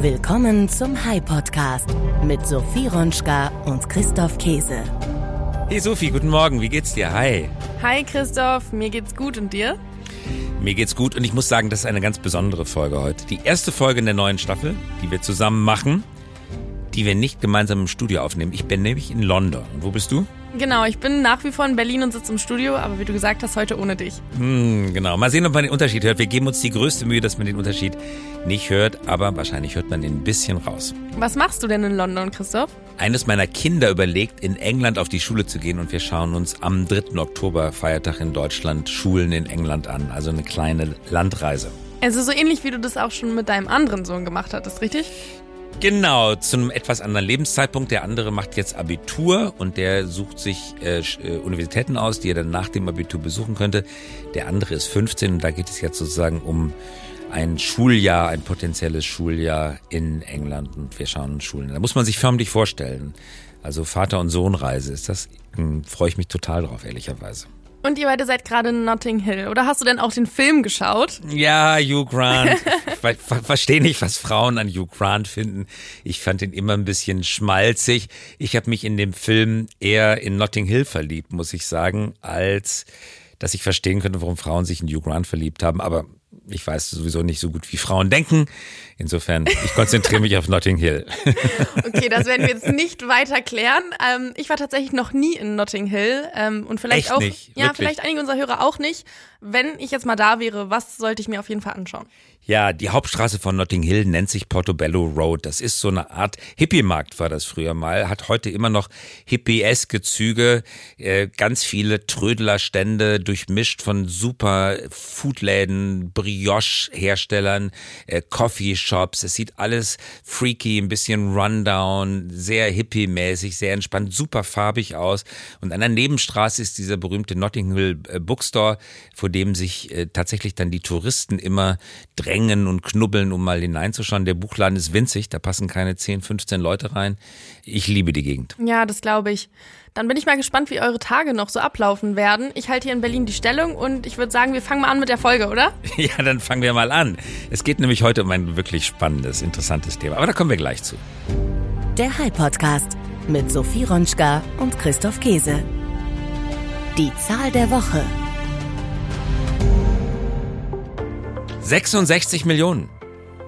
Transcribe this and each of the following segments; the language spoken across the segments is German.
Willkommen zum High Podcast mit Sophie Ronschka und Christoph Käse. Hey Sophie, guten Morgen, wie geht's dir? Hi. Hi Christoph, mir geht's gut und dir? Mir geht's gut und ich muss sagen, das ist eine ganz besondere Folge heute. Die erste Folge in der neuen Staffel, die wir zusammen machen, die wir nicht gemeinsam im Studio aufnehmen. Ich bin nämlich in London. Wo bist du? Genau, ich bin nach wie vor in Berlin und sitze im Studio, aber wie du gesagt hast, heute ohne dich. Hm, genau. Mal sehen, ob man den Unterschied hört. Wir geben uns die größte Mühe, dass man den Unterschied nicht hört, aber wahrscheinlich hört man ihn ein bisschen raus. Was machst du denn in London, Christoph? Eines meiner Kinder überlegt, in England auf die Schule zu gehen und wir schauen uns am 3. Oktober, Feiertag in Deutschland, Schulen in England an. Also eine kleine Landreise. Also so ähnlich wie du das auch schon mit deinem anderen Sohn gemacht hattest, richtig? Genau, zu einem etwas anderen Lebenszeitpunkt. Der andere macht jetzt Abitur und der sucht sich äh, äh, Universitäten aus, die er dann nach dem Abitur besuchen könnte. Der andere ist 15 und da geht es jetzt sozusagen um ein Schuljahr, ein potenzielles Schuljahr in England und wir schauen Schulen. Da muss man sich förmlich vorstellen. Also Vater- und Sohnreise ist das, hm, freue ich mich total drauf, ehrlicherweise. Und ihr beide seid gerade in Notting Hill. Oder hast du denn auch den Film geschaut? Ja, Hugh Grant. ich ver verstehe nicht, was Frauen an Hugh Grant finden. Ich fand ihn immer ein bisschen schmalzig. Ich habe mich in dem Film eher in Notting Hill verliebt, muss ich sagen, als dass ich verstehen könnte, warum Frauen sich in Hugh Grant verliebt haben. Aber ich weiß sowieso nicht so gut, wie Frauen denken. Insofern, ich konzentriere mich auf Notting Hill. okay, das werden wir jetzt nicht weiter klären. Ähm, ich war tatsächlich noch nie in Notting Hill ähm, und vielleicht Echt auch, nicht? ja, Wirklich? vielleicht einige unserer Hörer auch nicht. Wenn ich jetzt mal da wäre, was sollte ich mir auf jeden Fall anschauen? Ja, die Hauptstraße von Notting Hill nennt sich Portobello Road. Das ist so eine Art Hippie-Markt war das früher mal, hat heute immer noch hippieske Züge, äh, ganz viele Trödlerstände, durchmischt von super Foodläden, Brioche-Herstellern, äh, Coffeeshops. Es sieht alles freaky, ein bisschen rundown, sehr hippie-mäßig, sehr entspannt, super farbig aus. Und an der Nebenstraße ist dieser berühmte Notting Hill äh, Bookstore, vor dem sich äh, tatsächlich dann die Touristen immer drängen und knubbeln, um mal hineinzuschauen. Der Buchladen ist winzig, da passen keine 10, 15 Leute rein. Ich liebe die Gegend. Ja, das glaube ich. Dann bin ich mal gespannt, wie eure Tage noch so ablaufen werden. Ich halte hier in Berlin die Stellung und ich würde sagen, wir fangen mal an mit der Folge, oder? Ja, dann fangen wir mal an. Es geht nämlich heute um ein wirklich spannendes, interessantes Thema. Aber da kommen wir gleich zu. Der High Podcast mit Sophie Ronschka und Christoph Käse. Die Zahl der Woche. 66 Millionen.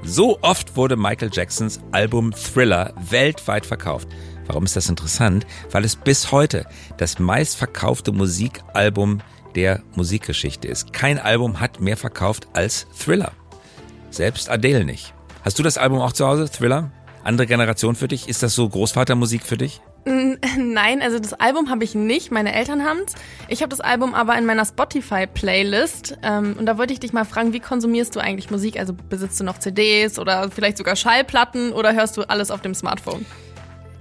So oft wurde Michael Jacksons Album Thriller weltweit verkauft. Warum ist das interessant? Weil es bis heute das meistverkaufte Musikalbum der Musikgeschichte ist. Kein Album hat mehr verkauft als Thriller. Selbst Adele nicht. Hast du das Album auch zu Hause, Thriller? Andere Generation für dich? Ist das so Großvatermusik für dich? Nein, also das Album habe ich nicht. Meine Eltern haben's. Ich habe das Album aber in meiner Spotify-Playlist. Ähm, und da wollte ich dich mal fragen, wie konsumierst du eigentlich Musik? Also besitzt du noch CDs oder vielleicht sogar Schallplatten oder hörst du alles auf dem Smartphone?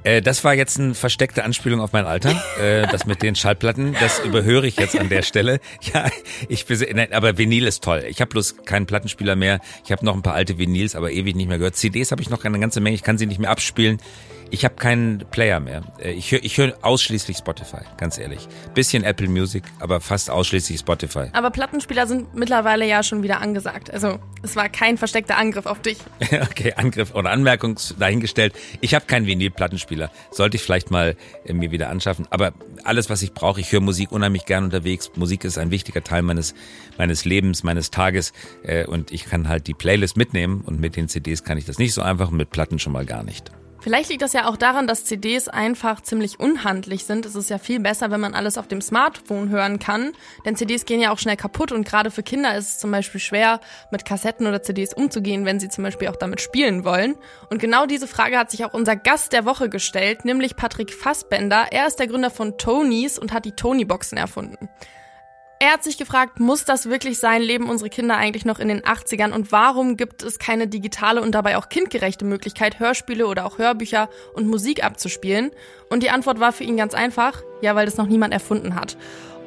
Äh, das war jetzt eine versteckte Anspielung auf mein Alter. Äh, das mit den Schallplatten, das überhöre ich jetzt an der Stelle. Ja, ich nein, aber Vinyl ist toll. Ich habe bloß keinen Plattenspieler mehr. Ich habe noch ein paar alte Vinyls, aber ewig nicht mehr gehört. CDs habe ich noch eine ganze Menge. Ich kann sie nicht mehr abspielen. Ich habe keinen Player mehr. Äh, Ich höre ich hör ausschließlich Spotify, ganz ehrlich. Bisschen Apple Music, aber fast ausschließlich Spotify. Aber Plattenspieler sind mittlerweile ja schon wieder angesagt. Also es war kein versteckter Angriff auf dich. Okay, Angriff oder Anmerkung dahingestellt. Ich habe keinen Vinyl-Plattenspieler. Sollte ich vielleicht mal äh, mir wieder anschaffen. Aber alles, was ich brauche, ich höre Musik unheimlich gern unterwegs. Musik ist ein wichtiger Teil meines, meines Lebens, meines Tages. Äh, Und ich kann halt die Playlist mitnehmen. Und mit den CDs kann ich das nicht so einfach und mit Platten schon mal gar nicht. Vielleicht liegt das ja auch daran, dass CDs einfach ziemlich unhandlich sind. Es ist ja viel besser, wenn man alles auf dem Smartphone hören kann. Denn CDs gehen ja auch schnell kaputt und gerade für Kinder ist es zum Beispiel schwer, mit Kassetten oder CDs umzugehen, wenn sie zum Beispiel auch damit spielen wollen. Und genau diese Frage hat sich auch unser Gast der Woche gestellt, nämlich Patrick Fassbender. Er ist der Gründer von Tonys und hat die Tony-Boxen erfunden. Er hat sich gefragt, muss das wirklich sein? Leben unsere Kinder eigentlich noch in den 80ern? Und warum gibt es keine digitale und dabei auch kindgerechte Möglichkeit, Hörspiele oder auch Hörbücher und Musik abzuspielen? Und die Antwort war für ihn ganz einfach, ja, weil das noch niemand erfunden hat.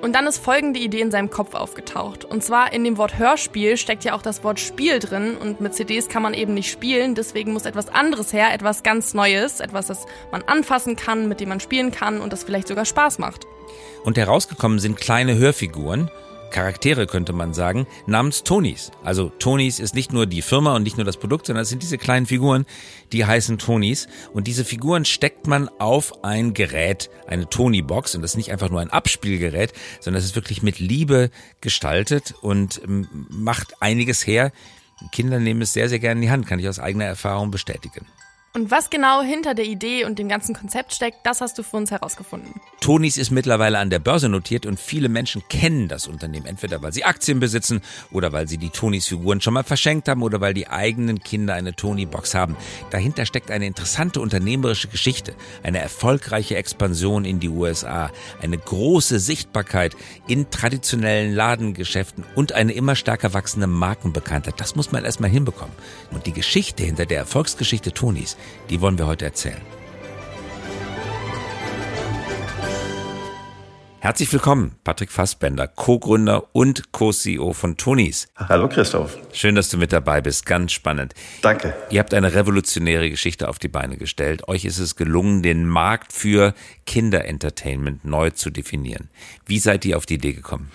Und dann ist folgende Idee in seinem Kopf aufgetaucht. Und zwar in dem Wort Hörspiel steckt ja auch das Wort Spiel drin und mit CDs kann man eben nicht spielen, deswegen muss etwas anderes her, etwas ganz Neues, etwas, das man anfassen kann, mit dem man spielen kann und das vielleicht sogar Spaß macht. Und herausgekommen sind kleine Hörfiguren, Charaktere, könnte man sagen, namens Tonys. Also Tonys ist nicht nur die Firma und nicht nur das Produkt, sondern es sind diese kleinen Figuren, die heißen Tonys. Und diese Figuren steckt man auf ein Gerät, eine Tony-Box. Und das ist nicht einfach nur ein Abspielgerät, sondern es ist wirklich mit Liebe gestaltet und ähm, macht einiges her. Kinder nehmen es sehr, sehr gerne in die Hand, kann ich aus eigener Erfahrung bestätigen. Und was genau hinter der Idee und dem ganzen Konzept steckt, das hast du für uns herausgefunden. Tonys ist mittlerweile an der Börse notiert und viele Menschen kennen das Unternehmen, entweder weil sie Aktien besitzen oder weil sie die Tonys Figuren schon mal verschenkt haben oder weil die eigenen Kinder eine Tony-Box haben. Dahinter steckt eine interessante unternehmerische Geschichte, eine erfolgreiche Expansion in die USA, eine große Sichtbarkeit in traditionellen Ladengeschäften und eine immer stärker wachsende Markenbekanntheit. Das muss man erstmal hinbekommen. Und die Geschichte hinter der Erfolgsgeschichte Tonys, die wollen wir heute erzählen. Herzlich willkommen, Patrick Fassbender, Co-Gründer und Co-CEO von Tonys. Hallo Christoph. Schön, dass du mit dabei bist. Ganz spannend. Danke. Ihr habt eine revolutionäre Geschichte auf die Beine gestellt. Euch ist es gelungen, den Markt für Kinderentertainment neu zu definieren. Wie seid ihr auf die Idee gekommen?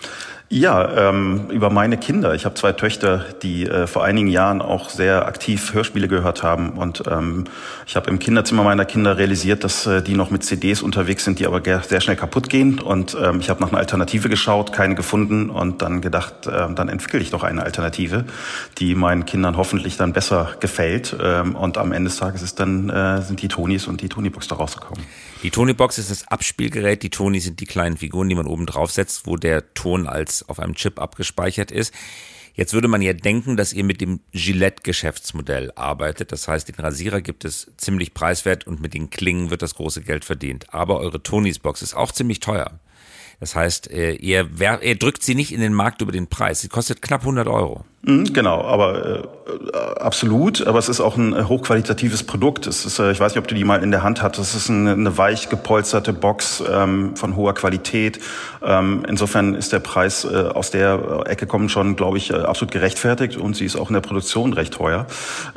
Ja, ähm, über meine Kinder. Ich habe zwei Töchter, die äh, vor einigen Jahren auch sehr aktiv Hörspiele gehört haben. Und ähm, ich habe im Kinderzimmer meiner Kinder realisiert, dass äh, die noch mit CDs unterwegs sind, die aber sehr schnell kaputt gehen. Und ähm, ich habe nach einer Alternative geschaut, keine gefunden und dann gedacht, äh, dann entwickle ich doch eine Alternative, die meinen Kindern hoffentlich dann besser gefällt. Ähm, und am Ende des Tages ist dann, äh, sind die Tonys und die Tonybox da rausgekommen. Die Tonybox ist das Abspielgerät, die Tonys sind die kleinen Figuren, die man oben draufsetzt, wo der Ton als auf einem Chip abgespeichert ist. Jetzt würde man ja denken, dass ihr mit dem Gillette-Geschäftsmodell arbeitet. Das heißt, den Rasierer gibt es ziemlich preiswert und mit den Klingen wird das große Geld verdient. Aber eure Tonys Box ist auch ziemlich teuer. Das heißt, äh, ihr, ihr drückt sie nicht in den Markt über den Preis. Sie kostet knapp 100 Euro. Mhm, genau, aber äh, absolut. Aber es ist auch ein äh, hochqualitatives Produkt. Es ist, äh, ich weiß nicht, ob du die mal in der Hand hattest. Es ist eine, eine weich gepolsterte Box ähm, von hoher Qualität. Ähm, insofern ist der Preis äh, aus der Ecke kommen schon, glaube ich, äh, absolut gerechtfertigt und sie ist auch in der Produktion recht teuer.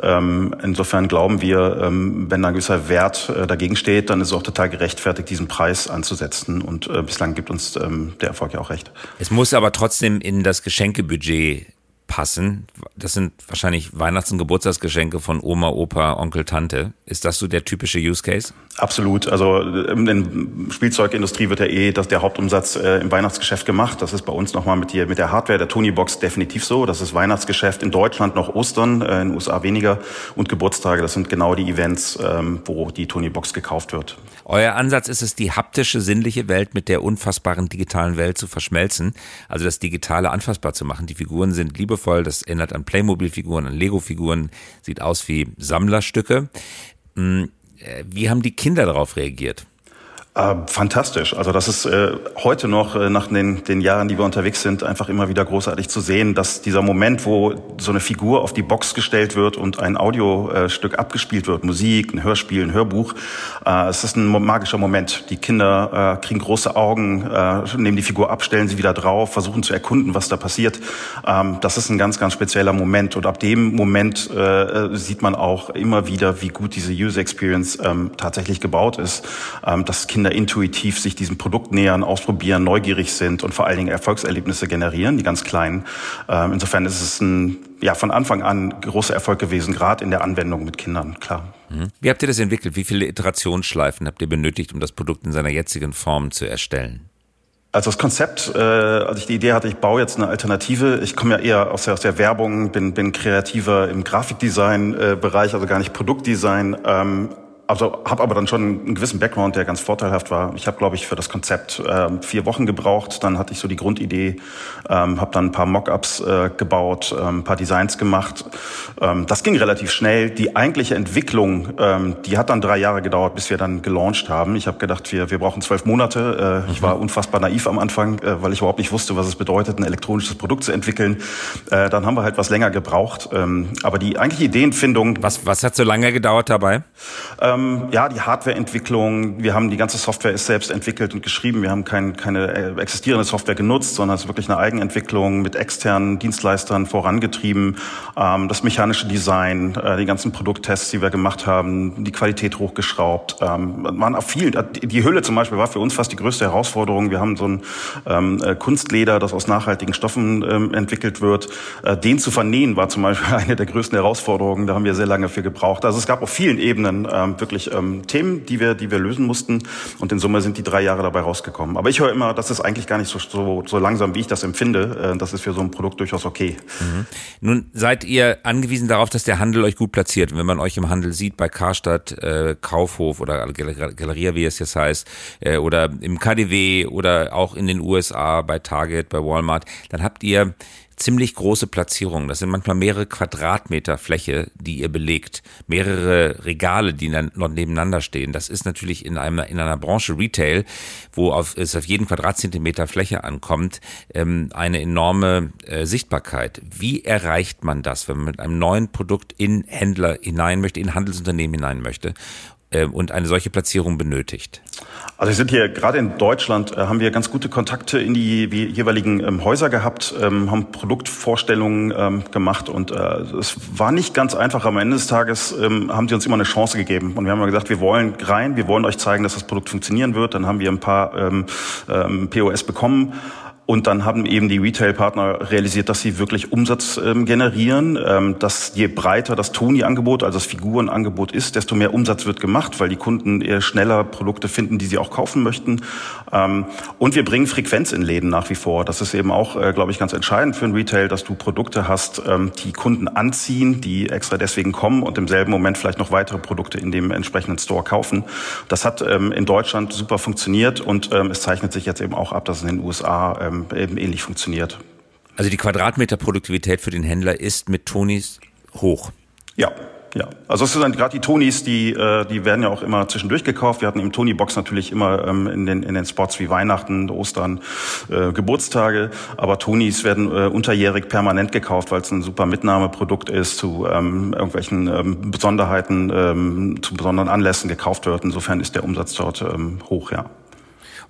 Ähm, insofern glauben wir, ähm, wenn da ein gewisser Wert äh, dagegen steht, dann ist es auch total gerechtfertigt, diesen Preis anzusetzen. Und äh, bislang gibt uns ähm, der Erfolg ja auch recht. Es muss aber trotzdem in das Geschenkebudget passen. Das sind wahrscheinlich Weihnachts- und Geburtstagsgeschenke von Oma, Opa, Onkel, Tante. Ist das so der typische Use Case? Absolut. Also in der Spielzeugindustrie wird ja eh dass der Hauptumsatz äh, im Weihnachtsgeschäft gemacht. Das ist bei uns nochmal mit, mit der Hardware der Tonybox definitiv so. Das ist Weihnachtsgeschäft in Deutschland noch Ostern, äh, in den USA weniger und Geburtstage. Das sind genau die Events, ähm, wo die Tonybox gekauft wird. Euer Ansatz ist es, die haptische, sinnliche Welt mit der unfassbaren digitalen Welt zu verschmelzen. Also das Digitale anfassbar zu machen. Die Figuren sind liebevoll. Das erinnert an Playmobil-Figuren, an Lego-Figuren. Sieht aus wie Sammlerstücke. Hm, äh, wie haben die Kinder darauf reagiert? Äh, fantastisch. Also das ist äh, heute noch äh, nach den, den Jahren, die wir unterwegs sind, einfach immer wieder großartig zu sehen, dass dieser Moment, wo so eine Figur auf die Box gestellt wird und ein Audiostück abgespielt wird, Musik, ein Hörspiel, ein Hörbuch, äh, es ist ein magischer Moment. Die Kinder äh, kriegen große Augen, äh, nehmen die Figur ab, stellen sie wieder drauf, versuchen zu erkunden, was da passiert. Ähm, das ist ein ganz, ganz spezieller Moment. Und ab dem Moment äh, sieht man auch immer wieder, wie gut diese User Experience ähm, tatsächlich gebaut ist. Ähm, das Kinder Kinder intuitiv sich diesem Produkt nähern, ausprobieren, neugierig sind und vor allen Dingen Erfolgserlebnisse generieren, die ganz kleinen. Ähm, insofern ist es ein, ja, von Anfang an großer Erfolg gewesen, gerade in der Anwendung mit Kindern, klar. Mhm. Wie habt ihr das entwickelt? Wie viele Iterationsschleifen habt ihr benötigt, um das Produkt in seiner jetzigen Form zu erstellen? Also das Konzept, äh, als ich die Idee hatte, ich baue jetzt eine Alternative. Ich komme ja eher aus der, aus der Werbung, bin, bin kreativer im Grafikdesign-Bereich, also gar nicht Produktdesign. Ähm, also habe aber dann schon einen gewissen Background, der ganz vorteilhaft war. Ich habe, glaube ich, für das Konzept äh, vier Wochen gebraucht. Dann hatte ich so die Grundidee, ähm, habe dann ein paar Mockups äh, gebaut, ähm, ein paar Designs gemacht. Ähm, das ging relativ schnell. Die eigentliche Entwicklung, ähm, die hat dann drei Jahre gedauert, bis wir dann gelauncht haben. Ich habe gedacht, wir, wir brauchen zwölf Monate. Äh, ich war unfassbar naiv am Anfang, äh, weil ich überhaupt nicht wusste, was es bedeutet, ein elektronisches Produkt zu entwickeln. Äh, dann haben wir halt was länger gebraucht. Ähm, aber die eigentliche Ideenfindung. Was, was hat so lange gedauert dabei? Ähm, ja, die Hardwareentwicklung. Wir haben die ganze Software ist selbst entwickelt und geschrieben. Wir haben kein, keine äh, existierende Software genutzt, sondern es ist wirklich eine Eigenentwicklung mit externen Dienstleistern vorangetrieben. Ähm, das mechanische Design, äh, die ganzen Produkttests, die wir gemacht haben, die Qualität hochgeschraubt. Ähm, waren auf vielen. Die Hülle zum Beispiel war für uns fast die größte Herausforderung. Wir haben so ein ähm, äh, Kunstleder, das aus nachhaltigen Stoffen ähm, entwickelt wird. Äh, den zu vernähen war zum Beispiel eine der größten Herausforderungen. Da haben wir sehr lange für gebraucht. Also es gab auf vielen Ebenen ähm, wirklich ähm, Themen, die wir, die wir lösen mussten. Und in Summe sind die drei Jahre dabei rausgekommen. Aber ich höre immer, das ist eigentlich gar nicht so, so, so langsam, wie ich das empfinde. Äh, das ist für so ein Produkt durchaus okay. Mhm. Nun seid ihr angewiesen darauf, dass der Handel euch gut platziert. Wenn man euch im Handel sieht, bei Karstadt, äh, Kaufhof oder Galeria, wie es jetzt heißt, äh, oder im KDW oder auch in den USA bei Target, bei Walmart, dann habt ihr ziemlich große Platzierungen. Das sind manchmal mehrere Quadratmeter Fläche, die ihr belegt, mehrere Regale, die nebeneinander stehen. Das ist natürlich in einer, in einer Branche Retail, wo auf, es auf jeden Quadratzentimeter Fläche ankommt, ähm, eine enorme äh, Sichtbarkeit. Wie erreicht man das, wenn man mit einem neuen Produkt in Händler hinein möchte, in Handelsunternehmen hinein möchte? Äh, und eine solche Platzierung benötigt? Also wir sind hier gerade in Deutschland, äh, haben wir ganz gute Kontakte in die jeweiligen ähm, Häuser gehabt, ähm, haben Produktvorstellungen ähm, gemacht und äh, es war nicht ganz einfach. Am Ende des Tages ähm, haben sie uns immer eine Chance gegeben und wir haben gesagt, wir wollen rein, wir wollen euch zeigen, dass das Produkt funktionieren wird. Dann haben wir ein paar ähm, ähm, POS bekommen und dann haben eben die Retail-Partner realisiert, dass sie wirklich Umsatz ähm, generieren, ähm, dass je breiter das Toni-Angebot, also das Figurenangebot ist, desto mehr Umsatz wird gemacht, weil die Kunden eher schneller Produkte finden, die sie auch kaufen möchten. Ähm, und wir bringen Frequenz in Läden nach wie vor. Das ist eben auch, äh, glaube ich, ganz entscheidend für ein Retail, dass du Produkte hast, ähm, die Kunden anziehen, die extra deswegen kommen und im selben Moment vielleicht noch weitere Produkte in dem entsprechenden Store kaufen. Das hat ähm, in Deutschland super funktioniert und ähm, es zeichnet sich jetzt eben auch ab, dass in den USA ähm, eben ähnlich funktioniert. Also die Quadratmeter-Produktivität für den Händler ist mit Tonis hoch. Ja, ja, also es sind gerade die Tonis, die äh, die werden ja auch immer zwischendurch gekauft. Wir hatten im Tony-Box natürlich immer ähm, in den in den Spots wie Weihnachten, Ostern, äh, Geburtstage, aber Tonis werden äh, unterjährig permanent gekauft, weil es ein super Mitnahmeprodukt ist, zu ähm, irgendwelchen ähm, Besonderheiten, ähm, zu besonderen Anlässen gekauft wird. Insofern ist der Umsatz dort ähm, hoch, ja.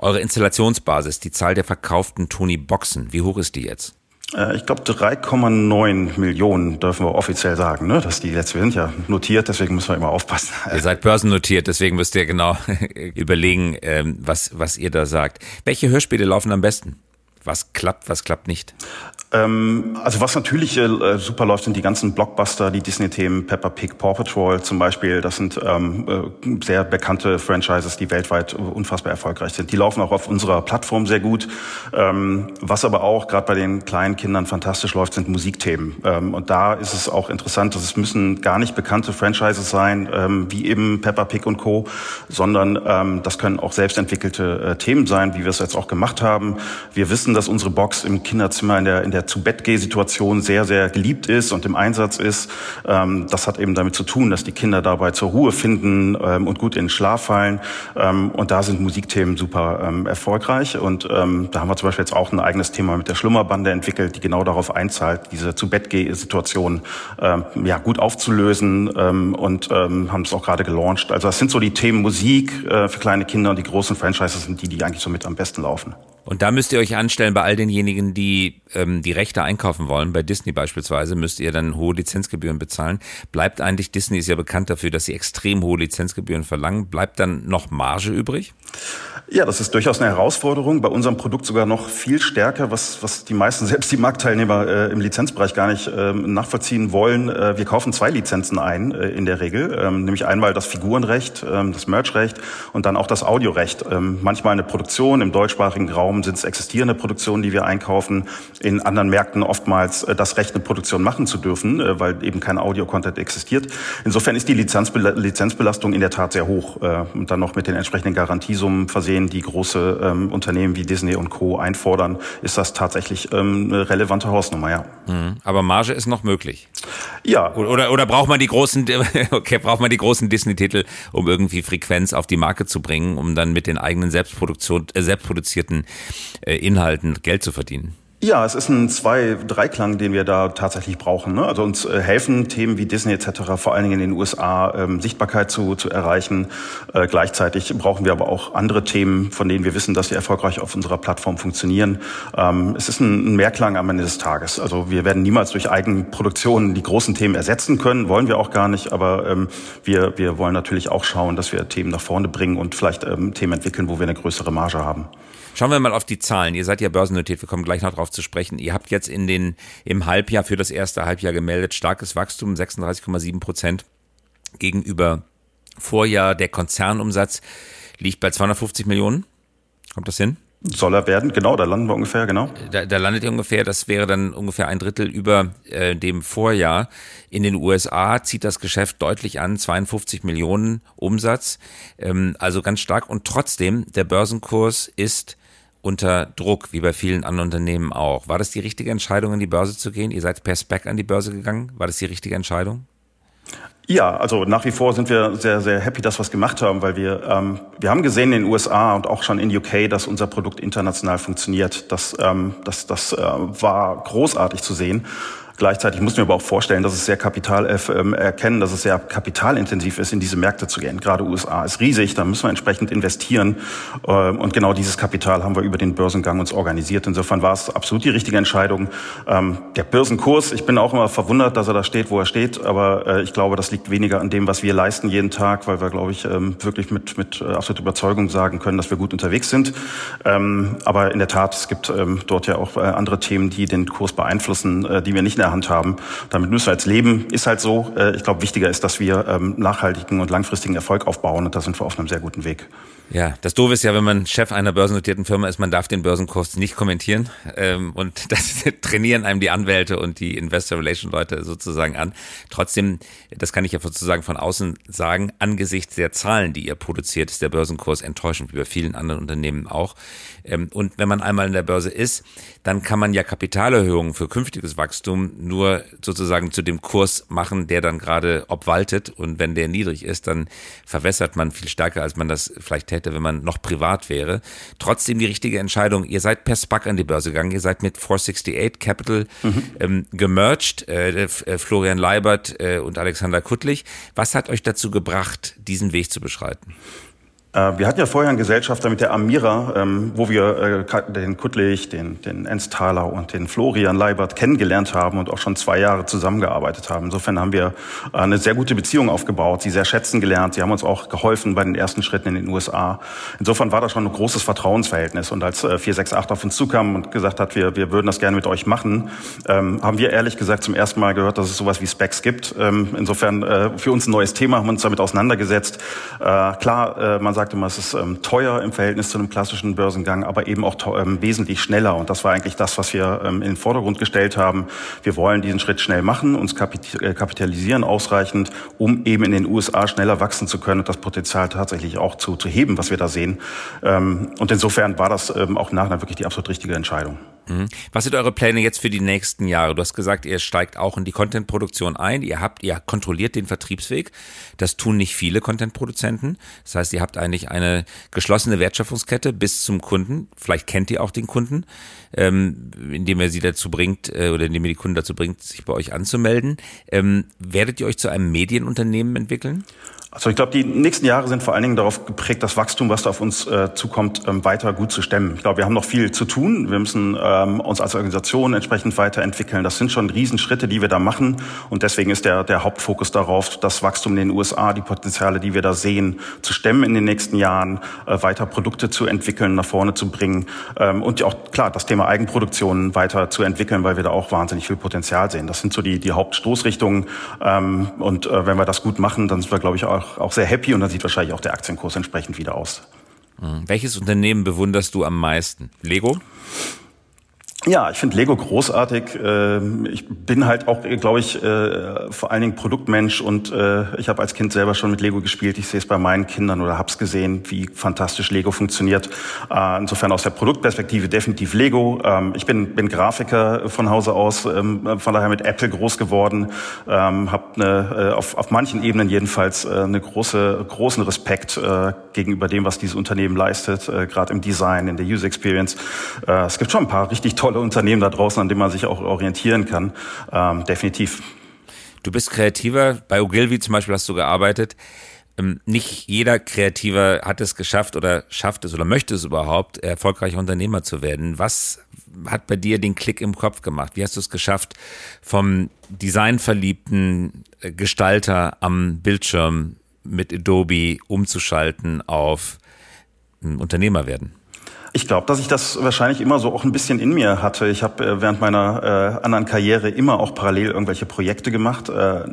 Eure Installationsbasis, die Zahl der verkauften Tony-Boxen, wie hoch ist die jetzt? Äh, ich glaube 3,9 Millionen dürfen wir offiziell sagen, ne? Dass die jetzt, wir sind ja notiert, deswegen müssen wir immer aufpassen. Ihr seid börsennotiert, deswegen müsst ihr genau überlegen, ähm, was, was ihr da sagt. Welche Hörspiele laufen am besten? Was klappt, was klappt nicht? Ähm, also was natürlich äh, super läuft, sind die ganzen Blockbuster, die Disney-Themen, Peppa Pig, Paw Patrol zum Beispiel. Das sind ähm, äh, sehr bekannte Franchises, die weltweit unfassbar erfolgreich sind. Die laufen auch auf unserer Plattform sehr gut. Ähm, was aber auch gerade bei den kleinen Kindern fantastisch läuft, sind Musikthemen. Ähm, und da ist es auch interessant, dass es müssen gar nicht bekannte Franchises sein, ähm, wie eben Peppa Pig und Co., sondern ähm, das können auch selbstentwickelte äh, Themen sein, wie wir es jetzt auch gemacht haben. Wir wissen, dass unsere Box im Kinderzimmer in der, in der der zu Bett Situation sehr, sehr geliebt ist und im Einsatz ist. Ähm, das hat eben damit zu tun, dass die Kinder dabei zur Ruhe finden ähm, und gut in den Schlaf fallen. Ähm, und da sind Musikthemen super ähm, erfolgreich. Und ähm, da haben wir zum Beispiel jetzt auch ein eigenes Thema mit der Schlummerbande entwickelt, die genau darauf einzahlt, diese zu Bett Situation ähm, ja, gut aufzulösen und haben es auch gerade gelauncht. Also das sind so die Themen Musik äh, für kleine Kinder und die großen Franchises sind die, die eigentlich so mit am besten laufen. Und da müsst ihr euch anstellen bei all denjenigen, die ähm, die Rechte einkaufen wollen. Bei Disney beispielsweise müsst ihr dann hohe Lizenzgebühren bezahlen. Bleibt eigentlich, Disney ist ja bekannt dafür, dass sie extrem hohe Lizenzgebühren verlangen. Bleibt dann noch Marge übrig? Ja, das ist durchaus eine Herausforderung. Bei unserem Produkt sogar noch viel stärker, was, was die meisten, selbst die Marktteilnehmer äh, im Lizenzbereich gar nicht äh, nachvollziehen wollen. Äh, wir kaufen zwei Lizenzen ein äh, in der Regel, ähm, nämlich einmal das Figurenrecht, ähm, das Merchrecht und dann auch das Audiorecht. Ähm, manchmal eine Produktion im deutschsprachigen Raum sind es existierende Produktionen, die wir einkaufen. In anderen Märkten oftmals äh, das Recht, eine Produktion machen zu dürfen, äh, weil eben kein Audio-Content existiert. Insofern ist die Lizenzbel Lizenzbelastung in der Tat sehr hoch äh, und dann noch mit den entsprechenden Garantiesummen versehen die große ähm, Unternehmen wie Disney und Co. einfordern, ist das tatsächlich ähm, eine relevante Hausnummer, ja. Mhm. Aber Marge ist noch möglich. Ja. Oder, oder braucht man die großen, okay, braucht man die großen Disney-Titel, um irgendwie Frequenz auf die Marke zu bringen, um dann mit den eigenen Selbstproduktion, äh, selbstproduzierten Inhalten Geld zu verdienen? Ja, es ist ein Zwei-Dreiklang, den wir da tatsächlich brauchen. Ne? Also uns äh, helfen Themen wie Disney etc. vor allen Dingen in den USA ähm, Sichtbarkeit zu, zu erreichen. Äh, gleichzeitig brauchen wir aber auch andere Themen, von denen wir wissen, dass sie erfolgreich auf unserer Plattform funktionieren. Ähm, es ist ein, ein Mehrklang am Ende des Tages. Also wir werden niemals durch Eigenproduktion die großen Themen ersetzen können, wollen wir auch gar nicht. Aber ähm, wir, wir wollen natürlich auch schauen, dass wir Themen nach vorne bringen und vielleicht ähm, Themen entwickeln, wo wir eine größere Marge haben. Schauen wir mal auf die Zahlen. Ihr seid ja börsennotiert, wir kommen gleich noch drauf zu sprechen. Ihr habt jetzt in den, im Halbjahr für das erste Halbjahr gemeldet, starkes Wachstum, 36,7 Prozent gegenüber Vorjahr. Der Konzernumsatz liegt bei 250 Millionen. Kommt das hin? Soll er werden, genau, da landen wir ungefähr, genau. Da, da landet ihr ungefähr, das wäre dann ungefähr ein Drittel über äh, dem Vorjahr. In den USA zieht das Geschäft deutlich an, 52 Millionen Umsatz, ähm, also ganz stark. Und trotzdem, der Börsenkurs ist unter Druck, wie bei vielen anderen Unternehmen auch. War das die richtige Entscheidung, an die Börse zu gehen? Ihr seid per Spec an die Börse gegangen. War das die richtige Entscheidung? Ja, also nach wie vor sind wir sehr, sehr happy, dass wir es gemacht haben, weil wir, ähm, wir haben gesehen in den USA und auch schon in UK, dass unser Produkt international funktioniert. Das, ähm, das, das äh, war großartig zu sehen. Gleichzeitig muss mir aber auch vorstellen, dass es sehr kapital äh, ähm, erkennen, dass es sehr kapitalintensiv ist, in diese Märkte zu gehen. Gerade USA ist riesig, da müssen wir entsprechend investieren. Ähm, und genau dieses Kapital haben wir über den Börsengang uns organisiert. Insofern war es absolut die richtige Entscheidung. Ähm, der Börsenkurs, ich bin auch immer verwundert, dass er da steht, wo er steht, aber äh, ich glaube, das liegt weniger an dem, was wir leisten jeden Tag, weil wir, glaube ich, ähm, wirklich mit, mit äh, absoluter Überzeugung sagen können, dass wir gut unterwegs sind. Ähm, aber in der Tat, es gibt ähm, dort ja auch äh, andere Themen, die den Kurs beeinflussen, äh, die wir nicht in der Hand haben. Damit müssen wir jetzt leben. Ist halt so. Äh, ich glaube, wichtiger ist, dass wir ähm, nachhaltigen und langfristigen Erfolg aufbauen. Und da sind wir auf einem sehr guten Weg. Ja, das Doofe ist ja, wenn man Chef einer börsennotierten Firma ist, man darf den Börsenkurs nicht kommentieren. Ähm, und das trainieren einem die Anwälte und die Investor Relation Leute sozusagen an. Trotzdem, das kann ich ja sozusagen von außen sagen, angesichts der Zahlen, die ihr produziert, ist der Börsenkurs enttäuschend, wie bei vielen anderen Unternehmen auch. Ähm, und wenn man einmal in der Börse ist, dann kann man ja Kapitalerhöhungen für künftiges Wachstum nur sozusagen zu dem Kurs machen, der dann gerade obwaltet. Und wenn der niedrig ist, dann verwässert man viel stärker, als man das vielleicht hätte wenn man noch privat wäre. Trotzdem die richtige Entscheidung. Ihr seid per SPAC an die Börse gegangen. Ihr seid mit 468 Capital mhm. ähm, gemerged. Äh, äh, Florian Leibert äh, und Alexander Kuttlich. Was hat euch dazu gebracht, diesen Weg zu beschreiten? Äh, wir hatten ja vorher einen Gesellschafter mit der Amira, ähm, wo wir äh, den Kuttlich, den, den Ensthaler und den Florian Leibert kennengelernt haben und auch schon zwei Jahre zusammengearbeitet haben. Insofern haben wir äh, eine sehr gute Beziehung aufgebaut, sie sehr schätzen gelernt. Sie haben uns auch geholfen bei den ersten Schritten in den USA. Insofern war das schon ein großes Vertrauensverhältnis. Und als 468 auf uns zukam und gesagt hat, wir, wir würden das gerne mit euch machen, ähm, haben wir ehrlich gesagt zum ersten Mal gehört, dass es sowas wie Specs gibt. Ähm, insofern für uns ein neues Thema, haben uns damit auseinandergesetzt. Klar, man sagt, sagte immer, es ist ähm, teuer im Verhältnis zu einem klassischen Börsengang, aber eben auch ähm, wesentlich schneller. Und das war eigentlich das, was wir ähm, in den Vordergrund gestellt haben. Wir wollen diesen Schritt schnell machen, uns kapit äh, kapitalisieren ausreichend, um eben in den USA schneller wachsen zu können und das Potenzial tatsächlich auch zu, zu heben, was wir da sehen. Ähm, und insofern war das ähm, auch nachher wirklich die absolut richtige Entscheidung. Mhm. Was sind eure Pläne jetzt für die nächsten Jahre? Du hast gesagt, ihr steigt auch in die Contentproduktion ein. Ihr habt, ihr kontrolliert den Vertriebsweg. Das tun nicht viele Contentproduzenten. Das heißt, ihr habt eigentlich eine geschlossene Wertschöpfungskette bis zum Kunden. Vielleicht kennt ihr auch den Kunden, ähm, indem er sie dazu bringt äh, oder indem ihr die Kunden dazu bringt, sich bei euch anzumelden. Ähm, werdet ihr euch zu einem Medienunternehmen entwickeln? Also ich glaube, die nächsten Jahre sind vor allen Dingen darauf geprägt, das Wachstum, was da auf uns äh, zukommt, ähm, weiter gut zu stemmen. Ich glaube, wir haben noch viel zu tun. Wir müssen ähm, uns als Organisation entsprechend weiterentwickeln. Das sind schon Riesenschritte, die wir da machen. Und deswegen ist der, der Hauptfokus darauf, das Wachstum in den USA, die Potenziale, die wir da sehen, zu stemmen in den nächsten Jahren, äh, weiter Produkte zu entwickeln, nach vorne zu bringen ähm, und auch klar das Thema Eigenproduktion weiter zu entwickeln, weil wir da auch wahnsinnig viel Potenzial sehen. Das sind so die, die Hauptstoßrichtungen. Ähm, und äh, wenn wir das gut machen, dann sind wir, glaube ich, auch auch, auch sehr happy und dann sieht wahrscheinlich auch der Aktienkurs entsprechend wieder aus. Mhm. Welches Unternehmen bewunderst du am meisten? Lego? Ja, ich finde Lego großartig. Ähm, ich bin halt auch, glaube ich, äh, vor allen Dingen Produktmensch und äh, ich habe als Kind selber schon mit Lego gespielt. Ich sehe es bei meinen Kindern oder habe es gesehen, wie fantastisch Lego funktioniert. Äh, insofern aus der Produktperspektive definitiv Lego. Ähm, ich bin, bin Grafiker von Hause aus, ähm, von daher mit Apple groß geworden, habe eine, auf, auf manchen Ebenen jedenfalls eine große, großen Respekt gegenüber dem, was dieses Unternehmen leistet, gerade im Design, in der User Experience. Es gibt schon ein paar richtig tolle tolle Unternehmen da draußen, an denen man sich auch orientieren kann. Ähm, definitiv. Du bist Kreativer. Bei Ogilvy zum Beispiel hast du gearbeitet. Ähm, nicht jeder Kreativer hat es geschafft oder schafft es oder möchte es überhaupt, erfolgreicher Unternehmer zu werden. Was hat bei dir den Klick im Kopf gemacht? Wie hast du es geschafft, vom designverliebten äh, Gestalter am Bildschirm mit Adobe umzuschalten auf Unternehmer werden? Ich glaube, dass ich das wahrscheinlich immer so auch ein bisschen in mir hatte. Ich habe äh, während meiner äh, anderen Karriere immer auch parallel irgendwelche Projekte gemacht. Äh,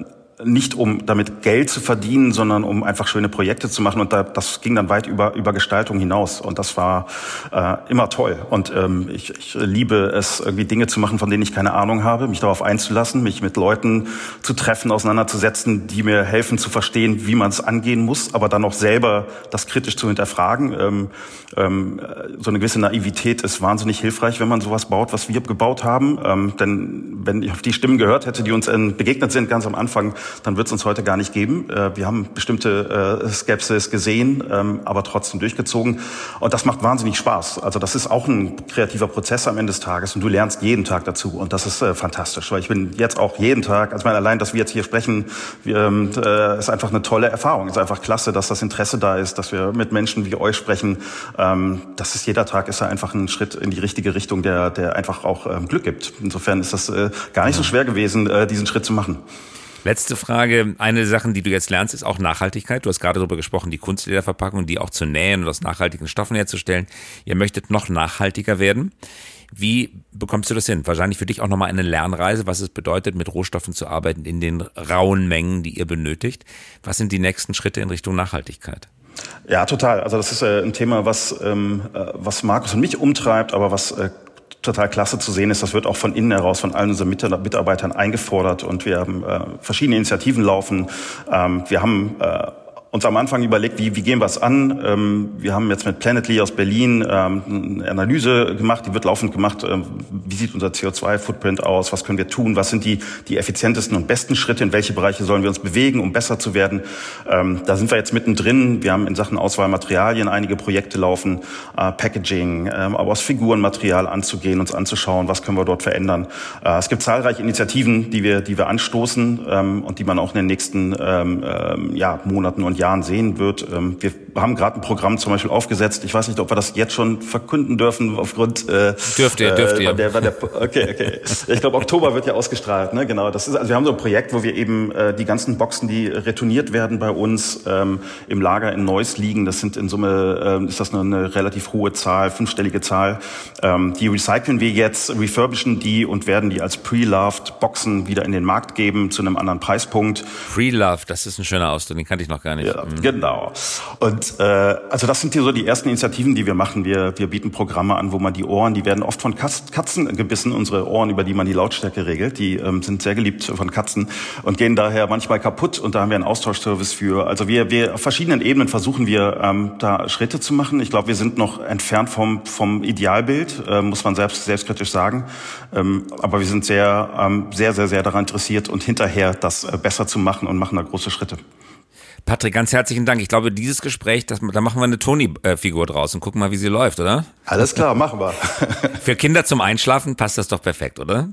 nicht um damit Geld zu verdienen, sondern um einfach schöne Projekte zu machen. Und da, das ging dann weit über, über Gestaltung hinaus. Und das war äh, immer toll. Und ähm, ich, ich liebe es, irgendwie Dinge zu machen, von denen ich keine Ahnung habe, mich darauf einzulassen, mich mit Leuten zu treffen, auseinanderzusetzen, die mir helfen zu verstehen, wie man es angehen muss, aber dann auch selber das kritisch zu hinterfragen. Ähm, ähm, so eine gewisse Naivität ist wahnsinnig hilfreich, wenn man sowas baut, was wir gebaut haben. Ähm, denn wenn ich auf die Stimmen gehört hätte, die uns äh, begegnet sind ganz am Anfang, dann wird es uns heute gar nicht geben. Äh, wir haben bestimmte äh, Skepsis gesehen, ähm, aber trotzdem durchgezogen. Und das macht wahnsinnig Spaß. Also das ist auch ein kreativer Prozess am Ende des Tages und du lernst jeden Tag dazu. Und das ist fantastisch, weil ich bin jetzt auch jeden Tag, also meine, allein, dass wir jetzt hier sprechen, ähm, äh, ist einfach eine tolle Erfahrung. Ist einfach klasse, dass das Interesse da ist, dass wir mit Menschen wie euch sprechen. Ähm, das ist jeder Tag ist ja einfach ein Schritt in die richtige Richtung, der, der einfach auch Glück gibt. Insofern ist das äh, gar nicht so schwer gewesen, äh, diesen Schritt zu machen. Letzte Frage. Eine der Sachen, die du jetzt lernst, ist auch Nachhaltigkeit. Du hast gerade darüber gesprochen, die Kunstlederverpackung, die auch zu nähen und aus nachhaltigen Stoffen herzustellen. Ihr möchtet noch nachhaltiger werden. Wie bekommst du das hin? Wahrscheinlich für dich auch nochmal eine Lernreise, was es bedeutet, mit Rohstoffen zu arbeiten in den rauen Mengen, die ihr benötigt. Was sind die nächsten Schritte in Richtung Nachhaltigkeit? Ja, total. Also das ist äh, ein Thema, was, ähm, äh, was Markus und mich umtreibt, aber was äh, total klasse zu sehen ist, das wird auch von innen heraus von allen unseren Mitarbeitern eingefordert und wir haben äh, verschiedene Initiativen laufen. Ähm, wir haben äh, uns am Anfang überlegt, wie, wie gehen wir es an. Ähm, wir haben jetzt mit Planetly aus Berlin ähm, eine Analyse gemacht, die wird laufend gemacht. Ähm, wie sieht unser CO2-Footprint aus? Was können wir tun? Was sind die, die effizientesten und besten Schritte? In welche Bereiche sollen wir uns bewegen, um besser zu werden? Ähm, da sind wir jetzt mittendrin. Wir haben in Sachen Auswahlmaterialien einige Projekte laufen, äh, Packaging, ähm, aber aus Figurenmaterial anzugehen, uns anzuschauen, was können wir dort verändern. Äh, es gibt zahlreiche Initiativen, die wir, die wir anstoßen ähm, und die man auch in den nächsten ähm, ähm, ja, Monaten und Jahren sehen wird. Ähm, wir haben gerade ein Programm zum Beispiel aufgesetzt. Ich weiß nicht, ob wir das jetzt schon verkünden dürfen aufgrund. Äh, dürft ihr, dürft ihr. Der, der, okay, okay. Ich glaube, Oktober wird ja ausgestrahlt. Ne? Genau. Das ist also wir haben so ein Projekt, wo wir eben äh, die ganzen Boxen, die retourniert werden bei uns ähm, im Lager in Neuss liegen. Das sind in Summe äh, ist das eine, eine relativ hohe Zahl, fünfstellige Zahl. Ähm, die recyceln wir jetzt, refurbischen die und werden die als pre-loved Boxen wieder in den Markt geben zu einem anderen Preispunkt. Pre-loved, das ist ein schöner Ausdruck, den kannte ich noch gar nicht. Ja, mhm. genau. Und äh, also das sind hier so die ersten Initiativen, die wir machen. Wir, wir bieten Programme an, wo man die Ohren, die werden oft von Katzen gebissen, unsere Ohren, über die man die Lautstärke regelt, die ähm, sind sehr geliebt von Katzen und gehen daher manchmal kaputt und da haben wir einen Austauschservice für. Also wir, wir auf verschiedenen Ebenen versuchen wir ähm, da Schritte zu machen. Ich glaube, wir sind noch entfernt vom, vom Idealbild, äh, muss man selbst selbstkritisch sagen. Ähm, aber wir sind sehr, ähm, sehr, sehr, sehr daran interessiert und hinterher das äh, besser zu machen und machen da große Schritte. Patrick, ganz herzlichen Dank. Ich glaube, dieses Gespräch, das, da machen wir eine Toni-Figur draus und gucken mal, wie sie läuft, oder? Alles klar, machen wir. Für Kinder zum Einschlafen passt das doch perfekt, oder?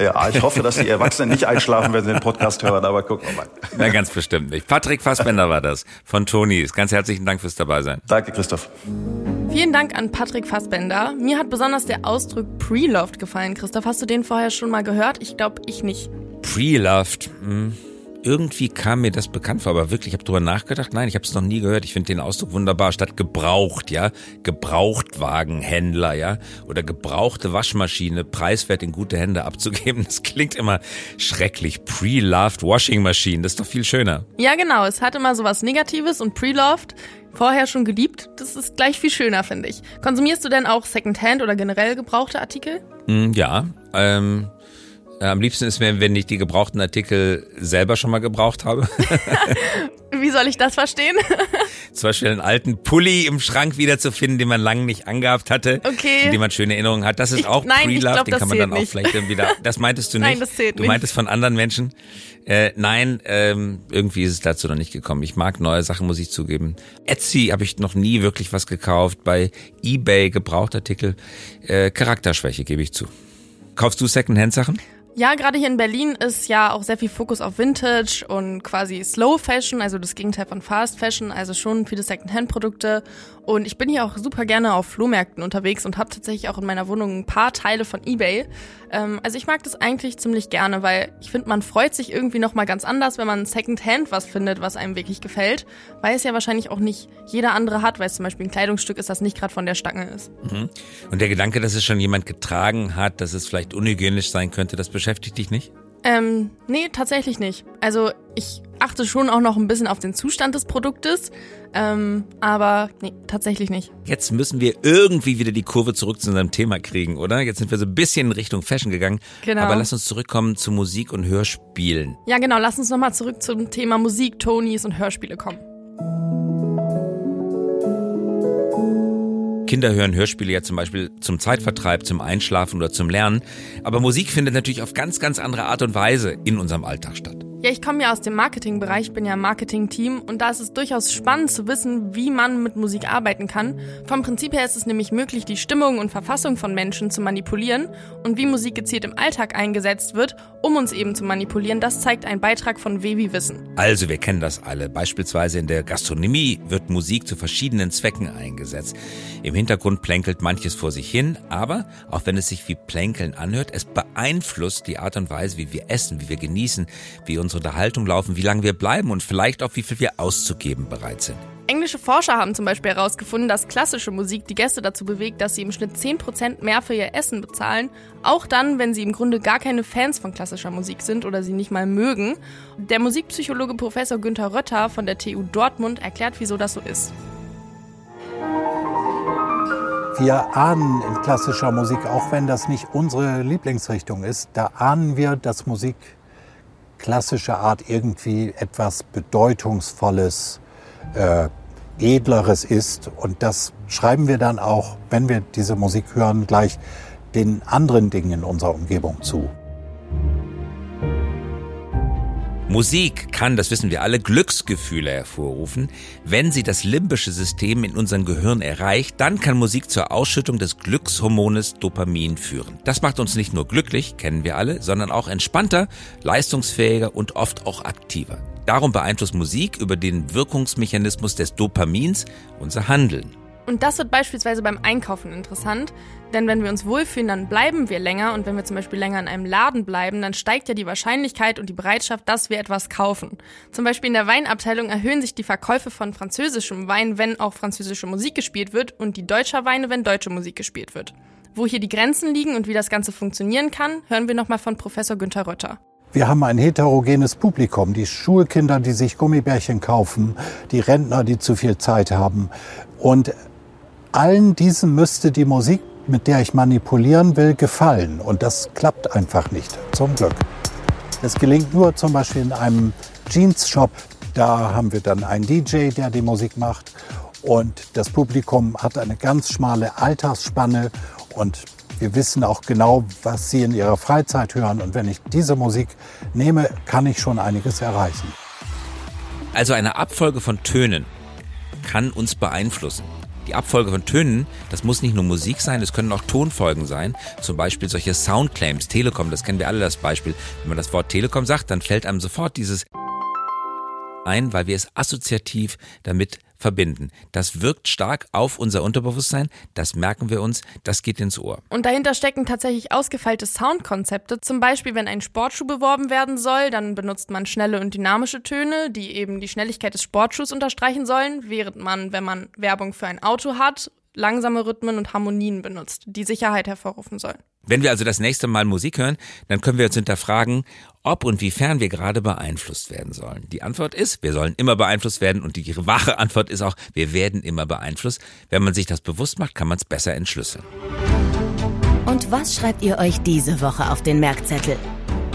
Ja, ich hoffe, dass die Erwachsenen nicht einschlafen, wenn sie den Podcast hören, aber gucken wir mal. Na, ganz bestimmt nicht. Patrick Fassbender war das von Toni. Ganz herzlichen Dank fürs Dabeisein. Danke, Christoph. Vielen Dank an Patrick Fassbender. Mir hat besonders der Ausdruck Pre-Loved gefallen. Christoph, hast du den vorher schon mal gehört? Ich glaube, ich nicht. Pre-Loved. Hm irgendwie kam mir das bekannt vor, aber wirklich, ich habe drüber nachgedacht. Nein, ich habe es noch nie gehört. Ich finde den Ausdruck wunderbar. Statt gebraucht, ja, Gebrauchtwagenhändler, ja, oder gebrauchte Waschmaschine preiswert in gute Hände abzugeben. Das klingt immer schrecklich. Pre-loved Washing Machine, das ist doch viel schöner. Ja, genau. Es hat immer so was Negatives und pre-loved vorher schon geliebt, das ist gleich viel schöner, finde ich. Konsumierst du denn auch Secondhand oder generell gebrauchte Artikel? Mm, ja, ähm, äh, am liebsten ist mir, wenn ich die gebrauchten Artikel selber schon mal gebraucht habe. wie soll ich das verstehen? Zum Beispiel einen alten Pulli im Schrank wiederzufinden, den man lange nicht angehabt hatte. Okay. Dem man schöne Erinnerungen hat. Das ist Ich- auch Pre-Love, den das kann man dann zählt auch nicht. vielleicht wieder. Das meintest du nicht? Nein, das zählt Du nicht. meintest von anderen Menschen? Äh, nein, ähm, irgendwie ist es dazu noch nicht gekommen. Ich mag neue Sachen, muss ich zugeben. Etsy habe ich noch nie wirklich was gekauft. Bei eBay Gebrauchtartikel. Äh, Charakterschwäche gebe ich zu. Kaufst du Secondhand-Sachen? Ja, gerade hier in Berlin ist ja auch sehr viel Fokus auf Vintage und quasi Slow Fashion, also das Gegenteil von Fast Fashion, also schon viele Secondhand-Produkte. Und ich bin hier auch super gerne auf Flohmärkten unterwegs und habe tatsächlich auch in meiner Wohnung ein paar Teile von eBay. Ähm, also ich mag das eigentlich ziemlich gerne, weil ich finde, man freut sich irgendwie nochmal ganz anders, wenn man Secondhand was findet, was einem wirklich gefällt, weil es ja wahrscheinlich auch nicht jeder andere hat, weil es zum Beispiel ein Kleidungsstück ist, das nicht gerade von der Stange ist. Und der Gedanke, dass es schon jemand getragen hat, dass es vielleicht unhygienisch sein könnte, das beschäftigt dich nicht? Ähm, nee, tatsächlich nicht. Also ich achte schon auch noch ein bisschen auf den Zustand des Produktes, ähm, aber nee, tatsächlich nicht. Jetzt müssen wir irgendwie wieder die Kurve zurück zu unserem Thema kriegen, oder? Jetzt sind wir so ein bisschen in Richtung Fashion gegangen. Genau. Aber lass uns zurückkommen zu Musik und Hörspielen. Ja, genau, lass uns nochmal zurück zum Thema Musik, Tonys und Hörspiele kommen. Kinder hören Hörspiele ja zum Beispiel zum Zeitvertreib, zum Einschlafen oder zum Lernen. Aber Musik findet natürlich auf ganz, ganz andere Art und Weise in unserem Alltag statt. Ja, ich komme ja aus dem Marketingbereich, bin ja im Marketing-Team und da ist es durchaus spannend zu wissen, wie man mit Musik arbeiten kann. Vom Prinzip her ist es nämlich möglich, die Stimmung und Verfassung von Menschen zu manipulieren und wie Musik gezielt im Alltag eingesetzt wird, um uns eben zu manipulieren, das zeigt ein Beitrag von Wevi Wissen. Also, wir kennen das alle. Beispielsweise in der Gastronomie wird Musik zu verschiedenen Zwecken eingesetzt. Im Hintergrund plänkelt manches vor sich hin, aber auch wenn es sich wie Plänkeln anhört, es beeinflusst die Art und Weise, wie wir essen, wie wir genießen, wie unsere Unterhaltung laufen, wie lange wir bleiben und vielleicht auch, wie viel wir auszugeben bereit sind. Englische Forscher haben zum Beispiel herausgefunden, dass klassische Musik die Gäste dazu bewegt, dass sie im Schnitt 10% mehr für ihr Essen bezahlen, auch dann, wenn sie im Grunde gar keine Fans von klassischer Musik sind oder sie nicht mal mögen. Der Musikpsychologe Professor Günther Rötter von der TU Dortmund erklärt, wieso das so ist. Wir ahnen in klassischer Musik, auch wenn das nicht unsere Lieblingsrichtung ist, da ahnen wir, dass Musik klassischer Art irgendwie etwas Bedeutungsvolles, äh, Edleres ist. Und das schreiben wir dann auch, wenn wir diese Musik hören, gleich den anderen Dingen in unserer Umgebung zu. Musik kann, das wissen wir alle, Glücksgefühle hervorrufen. Wenn sie das limbische System in unserem Gehirn erreicht, dann kann Musik zur Ausschüttung des Glückshormones Dopamin führen. Das macht uns nicht nur glücklich, kennen wir alle, sondern auch entspannter, leistungsfähiger und oft auch aktiver. Darum beeinflusst Musik über den Wirkungsmechanismus des Dopamins unser Handeln. Und das wird beispielsweise beim Einkaufen interessant, denn wenn wir uns wohlfühlen, dann bleiben wir länger und wenn wir zum Beispiel länger in einem Laden bleiben, dann steigt ja die Wahrscheinlichkeit und die Bereitschaft, dass wir etwas kaufen. Zum Beispiel in der Weinabteilung erhöhen sich die Verkäufe von französischem Wein, wenn auch französische Musik gespielt wird und die deutscher Weine, wenn deutsche Musik gespielt wird. Wo hier die Grenzen liegen und wie das Ganze funktionieren kann, hören wir nochmal von Professor Günther Rötter. Wir haben ein heterogenes Publikum, die Schulkinder, die sich Gummibärchen kaufen, die Rentner, die zu viel Zeit haben. Und allen diesen müsste die Musik, mit der ich manipulieren will, gefallen. Und das klappt einfach nicht, zum Glück. Es gelingt nur zum Beispiel in einem Jeans-Shop. Da haben wir dann einen DJ, der die Musik macht. Und das Publikum hat eine ganz schmale Altersspanne. Und wir wissen auch genau, was sie in ihrer Freizeit hören. Und wenn ich diese Musik nehme, kann ich schon einiges erreichen. Also eine Abfolge von Tönen kann uns beeinflussen. Die Abfolge von Tönen, das muss nicht nur Musik sein, es können auch Tonfolgen sein. Zum Beispiel solche Soundclaims, Telekom, das kennen wir alle das Beispiel. Wenn man das Wort Telekom sagt, dann fällt einem sofort dieses ein, weil wir es assoziativ damit verbinden. Das wirkt stark auf unser Unterbewusstsein, das merken wir uns, das geht ins Ohr. Und dahinter stecken tatsächlich ausgefeilte Soundkonzepte. Zum Beispiel, wenn ein Sportschuh beworben werden soll, dann benutzt man schnelle und dynamische Töne, die eben die Schnelligkeit des Sportschuhs unterstreichen sollen, während man, wenn man Werbung für ein Auto hat, langsame Rhythmen und Harmonien benutzt, die Sicherheit hervorrufen sollen. Wenn wir also das nächste Mal Musik hören, dann können wir uns hinterfragen, ob und wiefern wir gerade beeinflusst werden sollen. Die Antwort ist, wir sollen immer beeinflusst werden und die wahre Antwort ist auch, wir werden immer beeinflusst. Wenn man sich das bewusst macht, kann man es besser entschlüsseln. Und was schreibt ihr euch diese Woche auf den Merkzettel?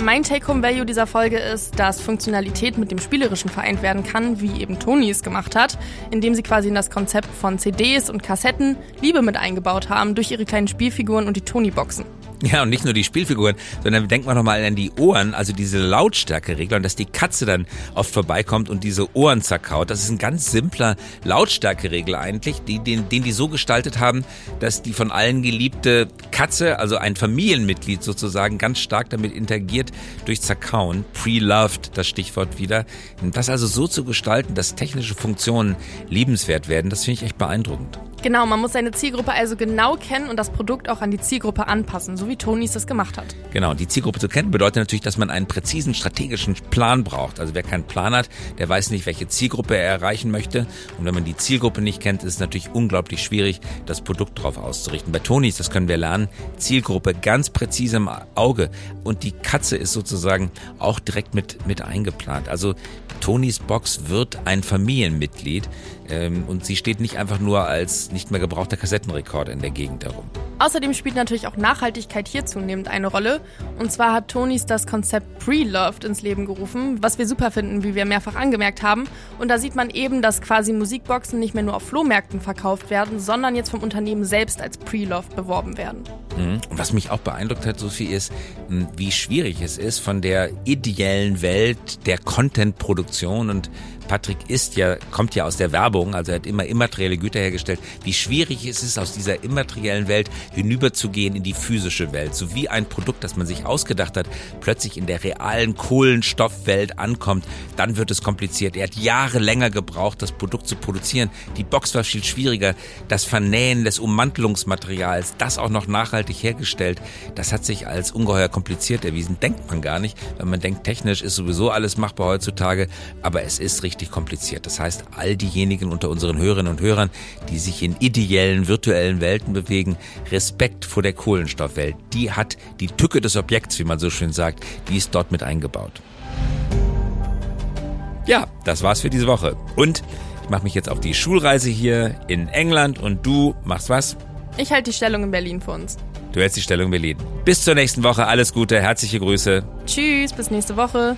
Mein Take-Home-Value dieser Folge ist, dass Funktionalität mit dem Spielerischen vereint werden kann, wie eben Tony es gemacht hat, indem sie quasi in das Konzept von CDs und Kassetten Liebe mit eingebaut haben durch ihre kleinen Spielfiguren und die Tony-Boxen. Ja, und nicht nur die Spielfiguren, sondern denkt man nochmal an die Ohren, also diese Lautstärkeregler und dass die Katze dann oft vorbeikommt und diese Ohren zerkaut. Das ist ein ganz simpler Lautstärkeregel eigentlich, die, den, den die so gestaltet haben, dass die von allen geliebte Katze, also ein Familienmitglied sozusagen, ganz stark damit interagiert durch Zerkauen. Pre-loved, das Stichwort wieder. Das also so zu gestalten, dass technische Funktionen liebenswert werden, das finde ich echt beeindruckend. Genau, man muss seine Zielgruppe also genau kennen und das Produkt auch an die Zielgruppe anpassen, so wie Tonys das gemacht hat. Genau, die Zielgruppe zu kennen bedeutet natürlich, dass man einen präzisen strategischen Plan braucht. Also wer keinen Plan hat, der weiß nicht, welche Zielgruppe er erreichen möchte. Und wenn man die Zielgruppe nicht kennt, ist es natürlich unglaublich schwierig, das Produkt darauf auszurichten. Bei Tonys, das können wir lernen, Zielgruppe ganz präzise im Auge. Und die Katze ist sozusagen auch direkt mit, mit eingeplant. Also Tonys Box wird ein Familienmitglied ähm, und sie steht nicht einfach nur als nicht mehr gebrauchter Kassettenrekorder in der Gegend herum. Außerdem spielt natürlich auch Nachhaltigkeit hier zunehmend eine Rolle. Und zwar hat Tonys das Konzept Pre-Loved ins Leben gerufen, was wir super finden, wie wir mehrfach angemerkt haben. Und da sieht man eben, dass quasi Musikboxen nicht mehr nur auf Flohmärkten verkauft werden, sondern jetzt vom Unternehmen selbst als Pre-Loved beworben werden. Mhm. Und was mich auch beeindruckt hat, Sophie, ist, hm, wie schwierig es ist, von der ideellen Welt der Content-Produktion und Patrick ist ja, kommt ja aus der Werbung, also er hat immer immaterielle Güter hergestellt, wie schwierig es ist, aus dieser immateriellen Welt hinüberzugehen in die physische Welt. So wie ein Produkt, das man sich ausgedacht hat, plötzlich in der realen Kohlenstoffwelt ankommt, dann wird es kompliziert. Er hat Jahre länger gebraucht, das Produkt zu produzieren. Die Box war viel schwieriger. Das Vernähen des Ummantelungsmaterials, das auch noch nachhaltig hergestellt, das hat sich als ungeheuer kompliziert erwiesen. Denkt man gar nicht, wenn man denkt, technisch ist sowieso alles machbar heutzutage, aber es ist richtig richtig kompliziert. Das heißt, all diejenigen unter unseren Hörerinnen und Hörern, die sich in ideellen, virtuellen Welten bewegen, Respekt vor der Kohlenstoffwelt, die hat die Tücke des Objekts, wie man so schön sagt, die ist dort mit eingebaut. Ja, das war's für diese Woche. Und ich mache mich jetzt auf die Schulreise hier in England und du machst was? Ich halte die Stellung in Berlin für uns. Du hältst die Stellung in Berlin. Bis zur nächsten Woche. Alles Gute. Herzliche Grüße. Tschüss. Bis nächste Woche.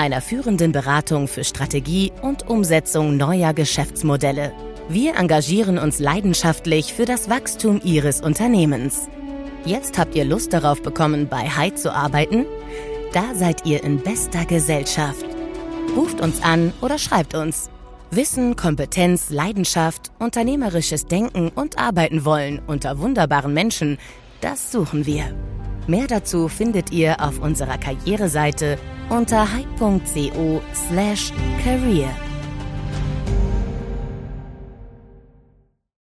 einer führenden Beratung für Strategie und Umsetzung neuer Geschäftsmodelle. Wir engagieren uns leidenschaftlich für das Wachstum Ihres Unternehmens. Jetzt habt ihr Lust darauf bekommen, bei Hyde zu arbeiten? Da seid ihr in bester Gesellschaft. Ruft uns an oder schreibt uns. Wissen, Kompetenz, Leidenschaft, unternehmerisches Denken und Arbeiten wollen unter wunderbaren Menschen, das suchen wir. Mehr dazu findet ihr auf unserer Karriereseite unter hype.co/career.